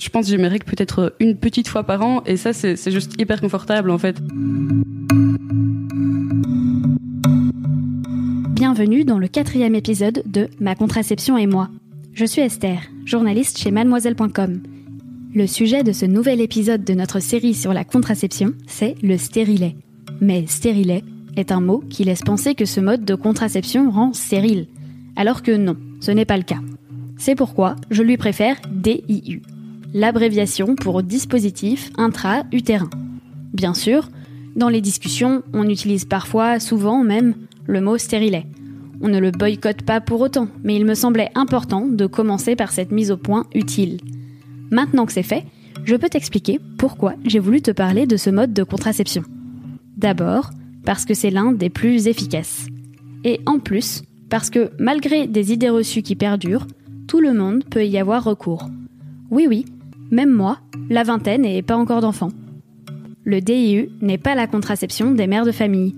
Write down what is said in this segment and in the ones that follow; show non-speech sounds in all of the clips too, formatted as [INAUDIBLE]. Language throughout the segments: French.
Je pense que règles peut-être une petite fois par an et ça c'est juste hyper confortable en fait. Bienvenue dans le quatrième épisode de Ma contraception et moi. Je suis Esther, journaliste chez mademoiselle.com. Le sujet de ce nouvel épisode de notre série sur la contraception, c'est le stérilet. Mais stérilet est un mot qui laisse penser que ce mode de contraception rend stérile. Alors que non, ce n'est pas le cas. C'est pourquoi je lui préfère DIU, l'abréviation pour dispositif intra-utérin. Bien sûr, dans les discussions, on utilise parfois, souvent même, le mot stérilet. On ne le boycotte pas pour autant, mais il me semblait important de commencer par cette mise au point utile. Maintenant que c'est fait, je peux t'expliquer pourquoi j'ai voulu te parler de ce mode de contraception. D'abord, parce que c'est l'un des plus efficaces. Et en plus, parce que malgré des idées reçues qui perdurent, tout le monde peut y avoir recours. Oui oui, même moi, la vingtaine et pas encore d'enfants. Le DIU n'est pas la contraception des mères de famille.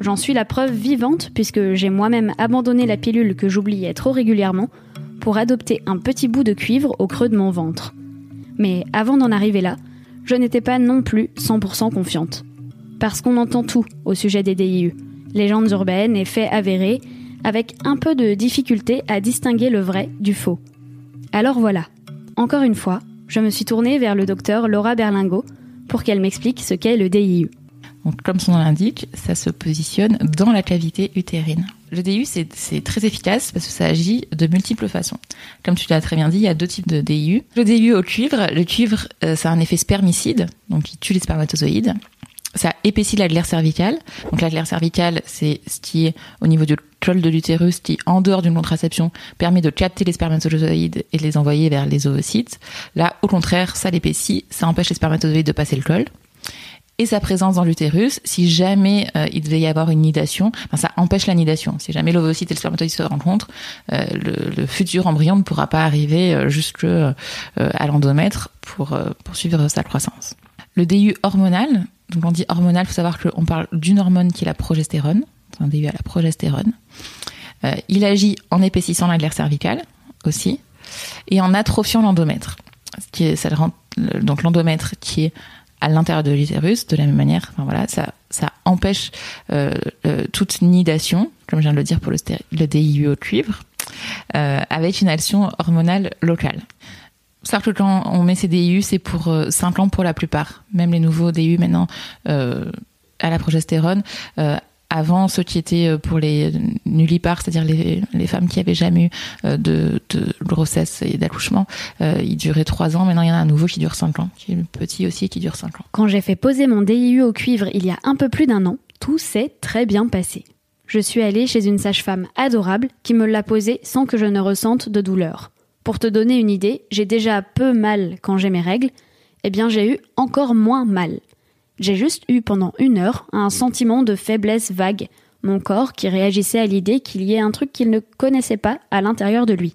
J'en suis la preuve vivante puisque j'ai moi-même abandonné la pilule que j'oubliais trop régulièrement pour adopter un petit bout de cuivre au creux de mon ventre. Mais avant d'en arriver là, je n'étais pas non plus 100% confiante. Parce qu'on entend tout au sujet des DIU, légendes urbaines et faits avérés, avec un peu de difficulté à distinguer le vrai du faux. Alors voilà, encore une fois, je me suis tournée vers le docteur Laura Berlingo pour qu'elle m'explique ce qu'est le DIU. Comme son nom l'indique, ça se positionne dans la cavité utérine. Le DIU, c'est très efficace parce que ça agit de multiples façons. Comme tu l'as très bien dit, il y a deux types de DIU. Le DIU au cuivre, le cuivre, euh, ça a un effet spermicide, donc il tue les spermatozoïdes. Ça épaissit la glaire cervicale. Donc la glaire cervicale, c'est ce qui est au niveau du col de l'utérus, qui en dehors d'une contraception permet de capter les spermatozoïdes et de les envoyer vers les ovocytes. Là, au contraire, ça l'épaissit, ça empêche les spermatozoïdes de passer le col et sa présence dans l'utérus, si jamais euh, il devait y avoir une nidation, enfin, ça empêche la nidation. Si jamais l'ovocyte et le spermatozoïde se rencontrent, euh, le, futur embryon ne pourra pas arriver euh, jusque à l'endomètre pour poursuivre sa croissance. Le DU hormonal, donc on dit hormonal, faut savoir qu'on parle d'une hormone qui est la progestérone, un DU à la progestérone. il agit en épaississant la cervicale aussi et en atrophiant l'endomètre. Donc l'endomètre qui est à l'intérieur de l'utérus de la même manière. Enfin voilà, ça empêche euh, euh, toute nidation, comme je viens de le dire pour le, le DIU au cuivre, euh, avec une action hormonale locale. Sauf que quand on met ces DIU, c'est pour euh, 5 ans pour la plupart. Même les nouveaux DIU maintenant euh, à la progestérone avant, ceux qui étaient euh, pour les nullipares, c'est-à-dire les, femmes qui avaient jamais eu euh, de, de grossesse et d'accouchement, euh, ils duraient trois ans. Maintenant, il y en a un nouveau qui dure cinq ans, qui est petit aussi et qui dure cinq ans. Quand j'ai fait poser mon DIU au cuivre il y a un peu plus d'un an, tout s'est très bien passé. Je suis allée chez une sage-femme adorable qui me l'a posé sans que je ne ressente de douleur. Pour te donner une idée, j'ai déjà peu mal quand j'ai mes règles, eh bien j'ai eu encore moins mal. J'ai juste eu pendant une heure un sentiment de faiblesse vague, mon corps qui réagissait à l'idée qu'il y ait un truc qu'il ne connaissait pas à l'intérieur de lui.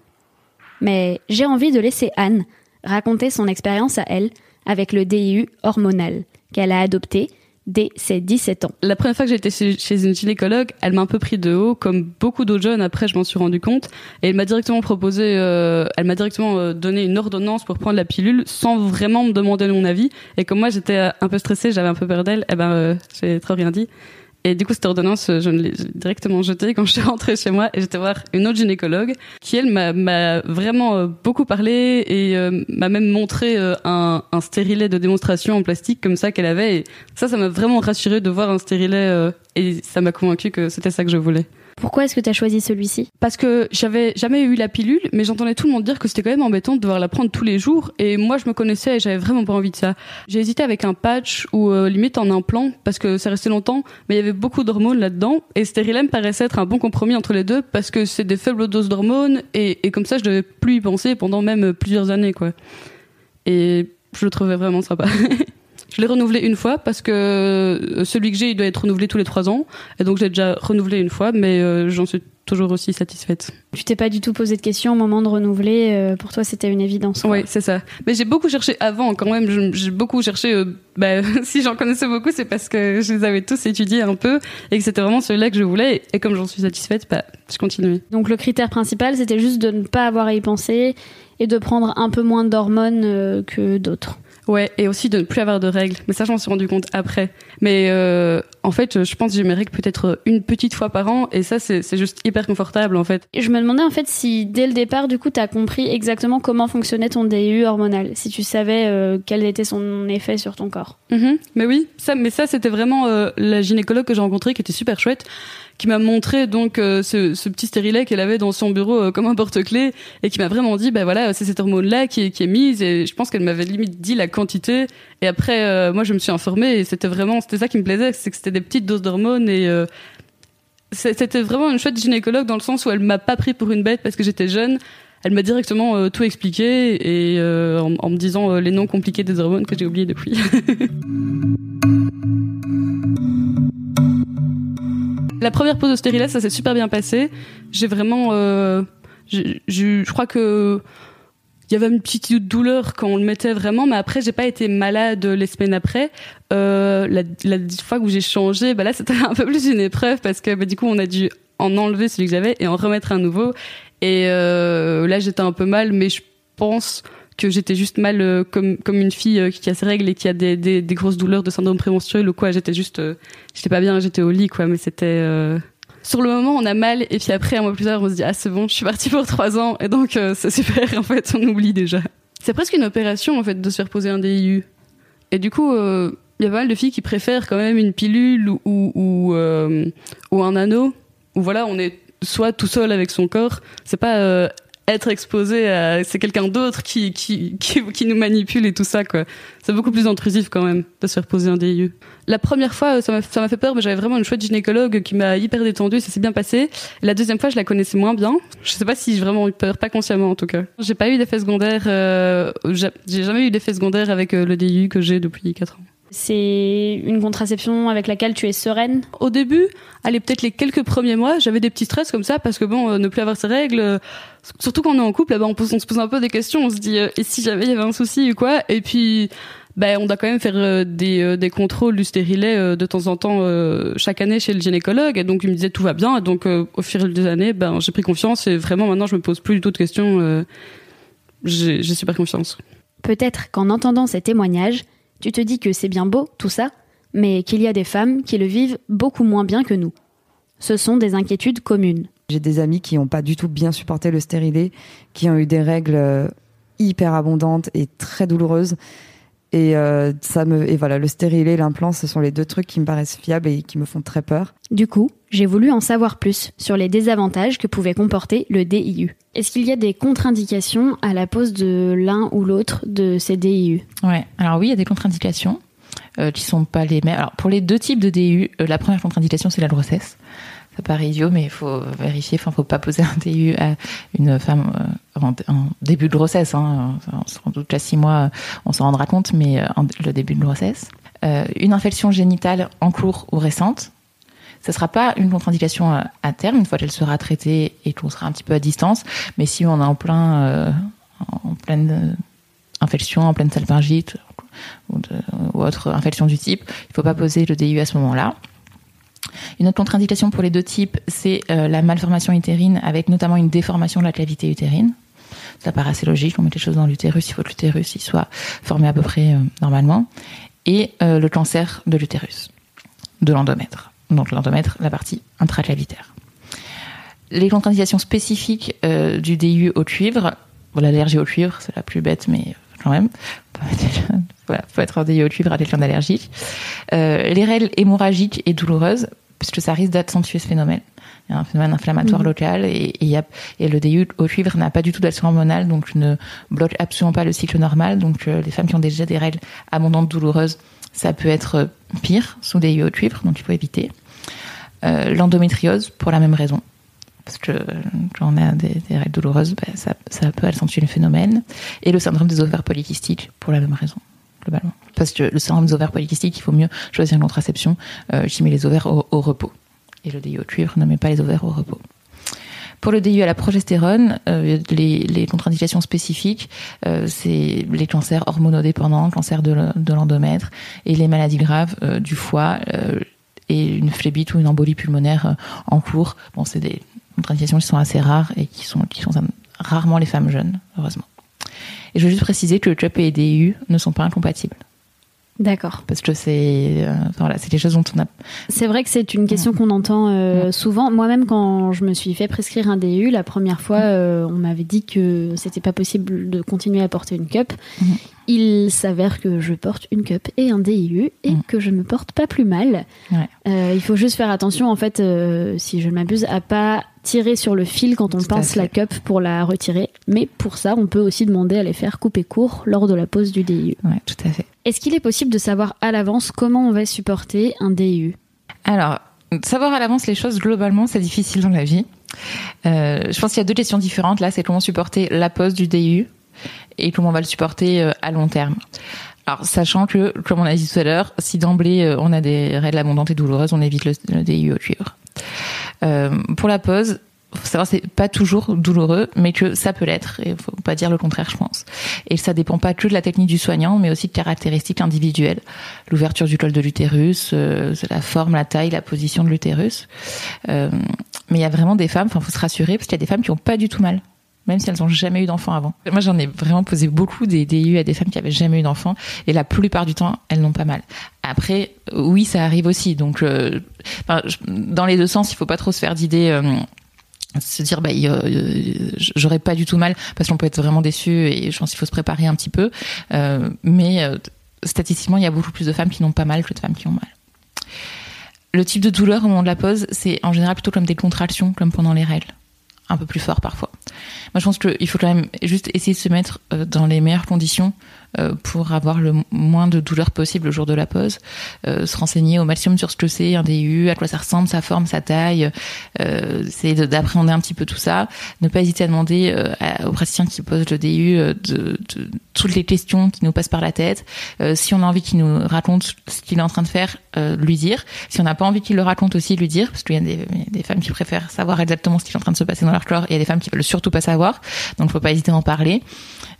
Mais j'ai envie de laisser Anne raconter son expérience à elle avec le DIU hormonal qu'elle a adopté dès ses 17 ans. La première fois que j'étais chez une gynécologue, elle m'a un peu pris de haut, comme beaucoup d'autres jeunes. Après, je m'en suis rendu compte, et elle m'a directement proposé, euh, elle m'a directement euh, donné une ordonnance pour prendre la pilule, sans vraiment me demander mon avis. Et comme moi, j'étais un peu stressée, j'avais un peu peur d'elle, eh ben, euh, j'ai trop rien dit. Et du coup, cette ordonnance, je l'ai directement jetée quand je suis rentrée chez moi et j'étais voir une autre gynécologue qui, elle, m'a vraiment euh, beaucoup parlé et euh, m'a même montré euh, un, un, stérilet de démonstration en plastique comme ça qu'elle avait. Et ça, ça m'a vraiment rassuré de voir un stérilet et ça m'a convaincu que c'était ça que je voulais. Pourquoi est-ce que tu as choisi celui-ci? Parce que j'avais jamais eu la pilule, mais j'entendais tout le monde dire que c'était quand même embêtant de devoir la prendre tous les jours. Et moi, je me connaissais et j'avais vraiment pas envie de ça. J'ai hésité avec un patch ou euh, limite en implant parce que ça restait longtemps, mais il y avait beaucoup d'hormones là-dedans. Et Sterilem paraissait être un bon compromis entre les deux parce que c'est des faibles doses d'hormones et, et comme ça, je devais plus y penser pendant même plusieurs années, quoi. Et je le trouvais vraiment sympa. [LAUGHS] Je l'ai renouvelé une fois parce que euh, celui que j'ai, il doit être renouvelé tous les trois ans. Et donc j'ai déjà renouvelé une fois, mais euh, j'en suis toujours aussi satisfaite. Tu t'es pas du tout posé de questions au moment de renouveler. euh, pour toi, c'était une évidence. Oui, c'est ça. Mais j'ai beaucoup cherché avant quand même. J'ai beaucoup cherché. euh, bah, [LAUGHS] si j'en connaissais beaucoup, c'est parce que je les avais tous étudiés un peu et que c'était vraiment celui-là que je voulais. Et comme j'en suis satisfaite, bah, je continue. Donc le critère principal, c'était juste de ne pas avoir à y penser et de prendre un peu moins d'hormones euh, que d'autres. Ouais, et aussi de ne plus avoir de règles. Mais ça, j'en suis rendu compte après. Mais euh, en fait, je pense que j'ai mes règles peut-être une petite fois par an, et ça, c'est juste hyper confortable en fait. Et je me demandais en fait si dès le départ, du coup, tu as compris exactement comment fonctionnait ton DIU hormonal, si tu savais euh, quel était son effet sur ton corps. Mhm. Mais oui, ça, mais ça, c'était vraiment euh, la gynécologue que j'ai rencontrée qui était super chouette, qui m'a montré donc euh, ce, petit stérilet qu'elle avait dans son bureau euh, comme un porte-clés et qui m'a vraiment dit, bah voilà, c'est cette hormone-là qui est, mise et je pense qu'elle m'avait limite dit la quantité. Et après, euh, moi, je me suis informée et c'était vraiment, c'était ça qui me plaisait, c'est que c'était des petites doses d'hormones et c'était vraiment une chouette gynécologue dans le sens où elle m'a pas pris pour une bête parce que j'étais jeune. Elle m'a directement tout expliqué et en, en me disant les noms compliqués des hormones que j'ai oubliés depuis. [LAUGHS] La première pause de stérilet, ça s'est super bien passé. J'ai vraiment, euh, je crois que il y avait une petite douleur quand on le mettait vraiment, mais après j'ai pas été malade les semaines après. Euh, la, la fois où j'ai changé, bah là c'était [LAUGHS] un peu plus une épreuve parce que bah, du coup on a dû en enlever celui que j'avais et en remettre un nouveau. Et euh, là j'étais un peu mal, mais je pense que j'étais juste mal euh, comme comme une fille euh, qui a ses règles et qui a des, des, grosses douleurs de syndrome prémenstruel ou quoi. J'étais juste, euh, j'étais pas bien, j'étais au lit quoi, mais c'était sur le moment, on a mal, et puis après, un mois plus tard, on se dit, ah, c'est bon, je suis partie pour trois ans, et donc, c'est super, [LAUGHS] en fait, on oublie déjà. C'est presque une opération, en fait, de se faire poser un DIU. Et du coup, il y a pas mal de filles qui préfèrent quand même une pilule ou, ou, ou, ou un anneau, où voilà, on est soit tout seul avec son corps, c'est pas être exposé à. C'est quelqu'un d'autre qui, qui, qui, qui nous manipule et tout ça, quoi. C'est beaucoup plus intrusif quand même de se faire poser un DIU. La première fois, ça m'a ça m'a fait peur, mais j'avais vraiment une chouette gynécologue qui m'a hyper détendue, ça s'est bien passé. La deuxième fois, je la connaissais moins bien. Je sais pas si j'ai vraiment eu peur, pas consciemment en tout cas. J'ai pas eu d'effet secondaire, euh, j'ai j'ai jamais eu d'effet secondaire avec euh, le DIU que j'ai depuis 4 ans. C'est une contraception avec laquelle tu es sereine. Au début, allez, peut-être les quelques premiers mois, j'avais des petits stress comme ça parce que bon, euh, ne plus avoir ses règles, euh, surtout quand on est en couple, là, bah, on, pose- on se pose un peu des questions, on se dit, euh, et si jamais il y avait un souci ou quoi Et puis, ben, on doit quand même faire euh, des, euh, des contrôles du stérilet euh, de temps en temps chaque année chez le gynécologue. Et donc, il me disait tout va bien. Et donc, au fil des années, ben, j'ai pris confiance et vraiment maintenant, je me pose plus du tout de questions. j'ai super confiance. Peut-être qu'en entendant ces témoignages, tu te dis que c'est bien beau tout ça, mais qu'il y a des femmes qui le vivent beaucoup moins bien que nous. Ce sont des inquiétudes communes. J'ai des amis qui n'ont pas du tout bien supporté le stérilet, qui ont eu des règles euh, hyper abondantes et très douloureuses. Et euh, ça me et voilà, le stérilet et l'implant, ce sont les deux trucs qui me paraissent fiables et qui me font très peur. Du coup, j'ai voulu en savoir plus sur les désavantages que pouvait comporter le DIU. Est-ce qu'il y a des contre-indications à la pose de l'un ou l'autre de ces DIU Ouais. Alors oui, il y a des contre-indications euh, qui sont pas les mêmes. Alors pour les deux types de DU, euh, la première contre-indication c'est la grossesse. Ça paraît idiot, mais il faut vérifier. Enfin, faut pas poser un DU à une femme euh, en, en début de grossesse. Hein. Sans doute à six mois, on s'en rendra compte, mais euh, le début de grossesse. Euh, une infection génitale en cours ou récente. Ce sera pas une contre-indication à, à terme, une fois qu'elle sera traitée et qu'on sera un petit peu à distance. Mais si on est en plein, euh, en pleine euh, infection, en pleine salpingite ou, autre infection du type, il faut pas poser le DIU à ce moment-là. Une autre contre-indication pour les deux types, c'est euh, la malformation utérine avec notamment une déformation de la cavité utérine. Ça paraît assez logique, on met les choses dans l'utérus, il faut que l'utérus soit formé à peu près euh, normalement. Et euh, le cancer de l'utérus, de l'endomètre. Donc l'endomètre, la partie intraclavitaire. Les contre-indications spécifiques euh, du DIU au cuivre, bon, l'allergie au cuivre, c'est la plus bête, mais quand même, [LAUGHS] voilà, faut être en DIU au cuivre à quelqu'un d'allergique. Euh, les règles hémorragiques et douloureuses, puisque ça risque d'accentuer ce phénomène. Il y a un phénomène inflammatoire Mhm. local et, et il y a- et le DIU au cuivre n'a pas du tout d'action hormonale, donc ne bloque absolument pas le cycle normal. Donc euh, les femmes qui ont déjà des règles abondantes douloureuses, ça peut être euh, pire sous DIU au cuivre, donc il faut éviter. Euh, L'endométriose, pour la même raison. Parce que euh, quand on a des, des règles douloureuses, ben, ça, peut accentuer le phénomène. Et le syndrome des ovaires polykystiques, pour la même raison, globalement. Parce que le syndrome des ovaires polykystiques, il faut mieux choisir une contraception qui met les ovaires au, au repos. Et le au cuivre ne met pas les ovaires au repos. Pour le DIU à la progestérone, euh, les, contre-indications spécifiques, euh, c'est les cancers hormonodépendants, cancer de, de l'endomètre et les maladies graves euh, du foie et une phlébite ou une embolie pulmonaire en cours. Bon, c'est des contre-indications qui sont assez rares et qui sont, rarement les femmes jeunes, heureusement. Et je veux juste préciser que le CUP et les DIU ne sont pas incompatibles. D'accord. Parce que c'est euh, voilà, c'est des choses dont on a C'est vrai que c'est une question qu'on entend euh, souvent. Moi-même, quand je me suis fait prescrire un DU, la première fois, euh, on m'avait dit que c'était pas possible de continuer à porter une cup. Mhm. Il s'avère que je porte une cup et un DIU et Mhm. que je ne me porte pas plus mal. Ouais. Euh, il faut juste faire attention, en fait, euh, si je ne m'abuse, à pas tirer sur le fil quand on Tout pince la cup pour la retirer. Mais pour ça, on peut aussi demander à les faire couper court lors de la pose du DIU. ouais, tout à fait. Est-ce qu'il est possible de savoir à l'avance comment on va supporter un DIU Alors, savoir à l'avance les choses, globalement, c'est difficile dans la vie. Euh, je pense qu'il y a deux questions différentes. Là, c'est comment supporter la pose du DIU et comment on va le supporter euh, à long terme. Alors, sachant que, comme on a dit tout à l'heure, si d'emblée euh, on a des règles abondantes et douloureuses, on évite le, le DIU au cuivre. Euh, pour la pose, faut savoir c'est pas toujours douloureux, mais que ça peut l'être. Et faut pas dire le contraire, je pense. Et ça dépend pas que de la technique du soignant, mais aussi de caractéristiques individuelles. L'ouverture du col de l'utérus, la forme, la taille, la position de l'utérus. Mais il y a vraiment des femmes, enfin, faut se rassurer, parce qu'il y a des femmes qui ont pas du tout mal. Même si elles ont jamais eu d'enfant avant. Moi, j'en ai vraiment posé beaucoup des DIU à des femmes qui avaient jamais eu d'enfant, et la plupart du temps, elles n'ont pas mal. Après, oui, ça arrive aussi. Donc, euh, dans les deux sens, il faut pas trop se faire d'idées. euh, se dire bah j'aurais pas du tout mal parce qu'on peut être vraiment déçu et je pense qu'il faut se préparer un petit peu Euh, mais statistiquement il y a beaucoup plus de femmes qui n'ont pas mal que de femmes qui ont mal le type de douleur au moment de la pause c'est en général plutôt comme des contractions comme pendant les règles un peu plus fort parfois moi je pense qu'il faut quand même juste essayer de se mettre euh, dans les meilleures conditions euh, pour avoir le moins de douleur possible le jour de la pause euh, se renseigner au maximum sur ce que c'est un DU, à quoi ça ressemble, sa forme, sa taille, euh, de- d'appréhender un petit peu tout ça, ne pas hésiter à demander euh, aux praticiens qui posent le DU toutes les questions qui nous passent par la tête. Si on a envie qu'il nous raconte ce qu'il est en train de faire, lui dire. Si on n'a pas envie qu'il le raconte aussi, lui dire, parce qu'il y a des femmes qui préfèrent savoir exactement ce qui est en train de se passer dans leur corps, et il y a des femmes qui veulent surtout pas savoir. Donc, faut pas hésiter à en parler.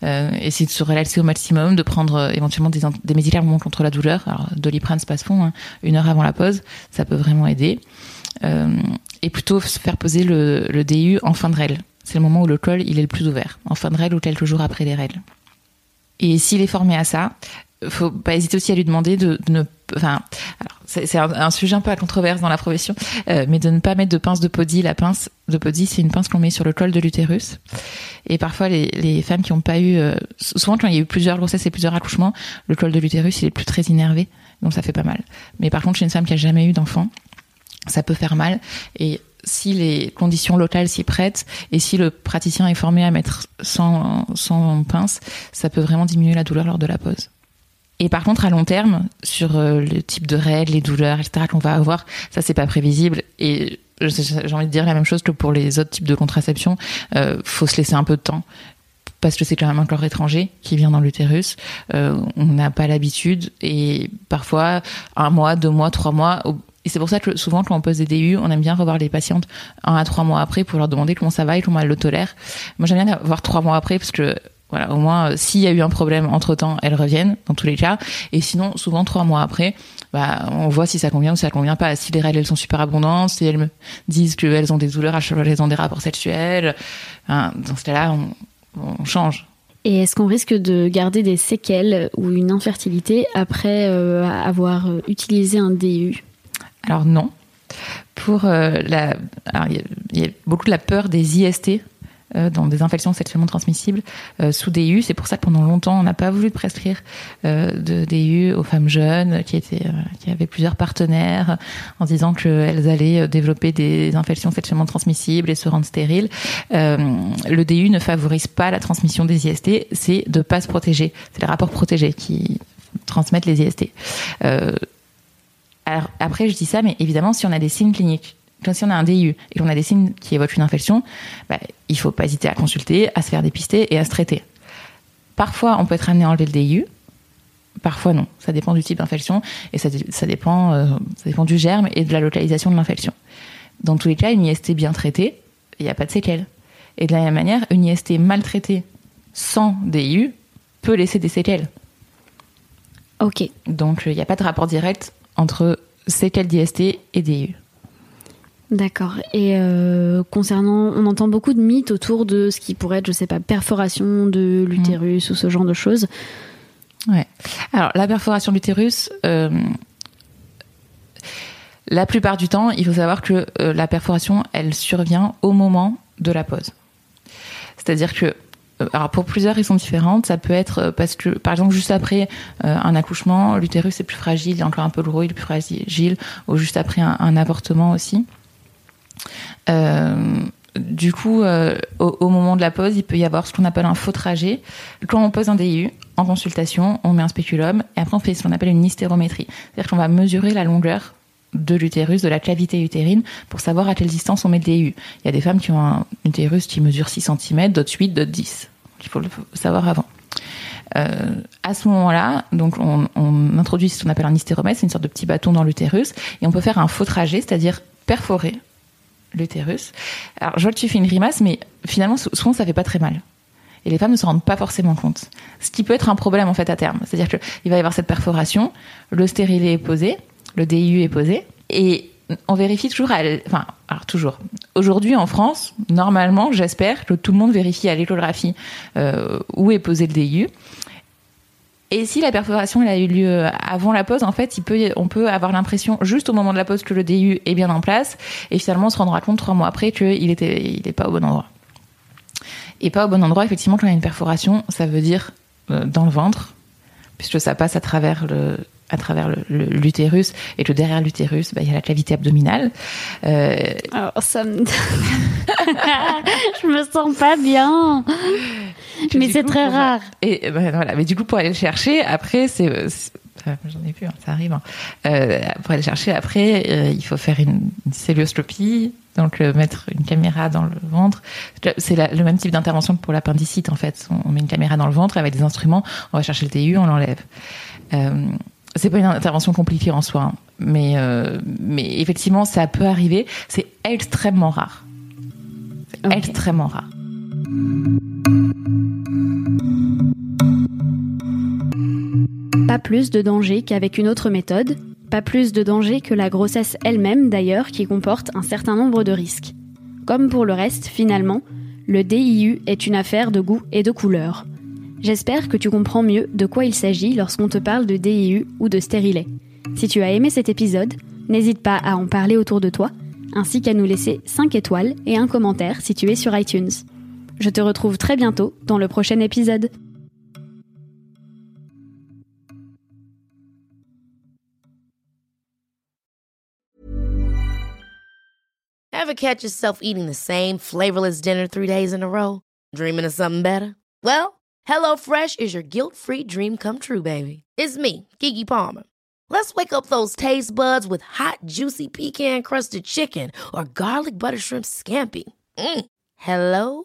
Euh, essayer de se relaxer au maximum, de prendre euh, éventuellement des, médicaments contre la douleur. Alors, Doliprane, Spasfon, hein, une heure avant la pause, ça peut vraiment aider. Euh, et plutôt se faire poser le, le DU en fin de règle. C'est le moment où le col il est le plus ouvert, en fin de règle ou quelques jours après les règles. Et s'il est formé à ça, faut pas hésiter aussi à lui demander de, ne, enfin, c'est un sujet un peu à controverse dans la profession, euh, mais de ne pas mettre de pince de podi. La pince de podi, c'est une pince qu'on met sur le col de l'utérus. Et parfois, les, les femmes qui n'ont pas eu, euh, souvent quand il y a eu plusieurs grossesses et plusieurs accouchements, le col de l'utérus il est plus très innervé, donc ça fait pas mal. Mais par contre, chez une femme qui a jamais eu d'enfant, ça peut faire mal. Et si les conditions locales s'y prêtent et si le praticien est formé à mettre sans, sans pince, ça peut vraiment diminuer la douleur lors de la pause. Et par contre, à long terme, sur euh, le type de règles, les douleurs, etc., qu'on va avoir, ça, c'est pas prévisible. Et j'ai envie de dire la même chose que pour les autres types de contraception. Euh, faut se laisser un peu de temps. Parce que c'est quand même un corps étranger qui vient dans l'utérus. Euh, on n'a pas l'habitude. Et parfois, un mois, deux mois, trois mois. Et c'est pour ça que souvent, quand on pose des DU, on aime bien revoir les patientes un à trois mois après pour leur demander comment ça va et comment elles le tolèrent. Moi, j'aime bien voir trois mois après parce que voilà, au moins, euh, s'il y a eu un problème entre temps, elles reviennent, dans tous les cas. Et sinon, souvent, trois mois après, bah, on voit si ça convient ou si ça convient pas. Si les règles, elles sont super abondantes, si elles me disent qu'elles ont des douleurs à chaque fois qu'elles ont des rapports sexuels, hein, dans ce cas-là, on, on change. Et est-ce qu'on risque de garder des séquelles ou une infertilité après euh, avoir euh, utilisé un DU Alors non. Pour euh, la, il y a- il y, a beaucoup de la peur des IST dans des infections sexuellement transmissibles euh, sous DU. C'est pour ça que pendant longtemps, on n'a pas voulu prescrire euh, de DU aux femmes jeunes qui étaient, euh, qui avaient plusieurs partenaires, en disant qu'elles allaient euh, développer des infections sexuellement transmissibles et se rendre stériles. Euh, le DU ne favorise pas la transmission des IST, c'est de pas se protéger. C'est les rapports protégés qui transmettent les IST. Euh, après, je dis ça, mais évidemment, si on a des signes cliniques, comme si on a un DIU et qu'on a des signes qui évoquent une infection, bah, il faut pas hésiter à consulter, à se faire dépister et à se traiter. Parfois, on peut être amené à enlever le DIU, parfois non. Ça dépend du type d'infection et ça dépend, euh, ça dépend du germe et de la localisation de l'infection. Dans tous les cas, une IST bien traitée, il n'y a pas de séquelles. Et de la même manière, une IST maltraitée sans DIU peut laisser des séquelles. Ok. Donc il n'y a pas de rapport direct entre séquelles d'IST et DIU. D'accord. Et euh, concernant, on entend beaucoup de mythes autour de ce qui pourrait être, je sais pas, perforation de l'utérus ou ce genre de choses. Ouais. Alors la perforation de l'utérus, euh, la plupart du temps, il faut savoir que euh, la perforation, elle survient au moment de la pause. C'est-à-dire que alors pour plusieurs raisons différentes, ça peut être parce que, par exemple, juste après un accouchement, l'utérus est plus fragile, il est encore un peu lourd, il est plus fragile, ou juste après un avortement aussi. Euh, du coup, euh, au, moment de la pause, il peut y avoir ce qu'on appelle un faux trajet. Quand on pose un DIU en consultation, on met un spéculum et après on fait ce qu'on appelle une hystérométrie. C'est-à-dire qu'on va mesurer la longueur de l'utérus, de la cavité utérine, pour savoir à quelle distance on met le DIU. Il y a des femmes qui ont un utérus qui mesure 6 cm, d'autres 8, d'autres 10. Il faut le savoir avant. Euh, à ce moment-là, donc on, on, introduit ce qu'on appelle un hystéromètre, c'est une sorte de petit bâton dans l'utérus, et on peut faire un faux trajet, c'est-à-dire perforer l'utérus. Alors, je vois que tu fais une grimace, mais finalement, souvent, ça fait pas très mal. Et les femmes ne se rendent pas forcément compte. Ce qui peut être un problème, en fait, à terme. C'est-à-dire qu'il va y avoir cette perforation, le stérilet est posé, le DIU est posé, et on vérifie toujours, enfin, alors toujours. Aujourd'hui, en France, normalement, j'espère que tout le monde vérifie à l'échographie euh, où est posé le DIU. Et si la perforation elle a eu lieu avant la pause, en fait, il peut, on peut avoir l'impression juste au moment de la pause que le DU est bien en place, et finalement on se rendra compte trois mois après qu'il était, il est pas au bon endroit. Et pas au bon endroit, effectivement, quand il y a une perforation, ça veut dire euh, dans le ventre, puisque ça passe à travers le, à travers l'utérus et que derrière l'utérus, bah, il y a la cavité abdominale. Euh... Alors ça me... [LAUGHS] je me sens pas bien. [LAUGHS] mais c'est très rare. Et ben, voilà, mais du coup pour aller le chercher, après c'est j'en ai plus, hein, ça arrive. Hein. Euh, pour aller chercher après, euh, il faut faire une, une célioscopie, donc euh, mettre une caméra dans le ventre. C'est le même type d'intervention que pour l'appendicite en fait. On, on, met une caméra dans le ventre avec des instruments, on va chercher le TU, on l'enlève. C'est pas une intervention compliquée en soi, hein. mais, mais effectivement, ça peut arriver. C'est extrêmement rare. C'est okay. extrêmement rare. Pas plus de danger qu'avec une autre méthode, pas plus de danger que la grossesse elle-même d'ailleurs qui comporte un certain nombre de risques. Comme pour le reste, finalement, le DIU est une affaire de goût et de couleur. J'espère que tu comprends mieux de quoi il s'agit lorsqu'on te parle de DIU ou de stérilet. Si tu as aimé cet épisode, n'hésite pas à en parler autour de toi, ainsi qu'à nous laisser 5 étoiles et un commentaire si tu es sur iTunes. Je te retrouve très bientôt dans le prochain épisode. Ever catch yourself eating the same flavorless dinner three days in a row? Dreaming of something better? Well, HelloFresh is your guilt-free dream come true, baby. It's me, Kiki Palmer. Let's wake up those taste buds with hot, juicy pecan-crusted chicken or garlic butter shrimp scampi. Mm. Hello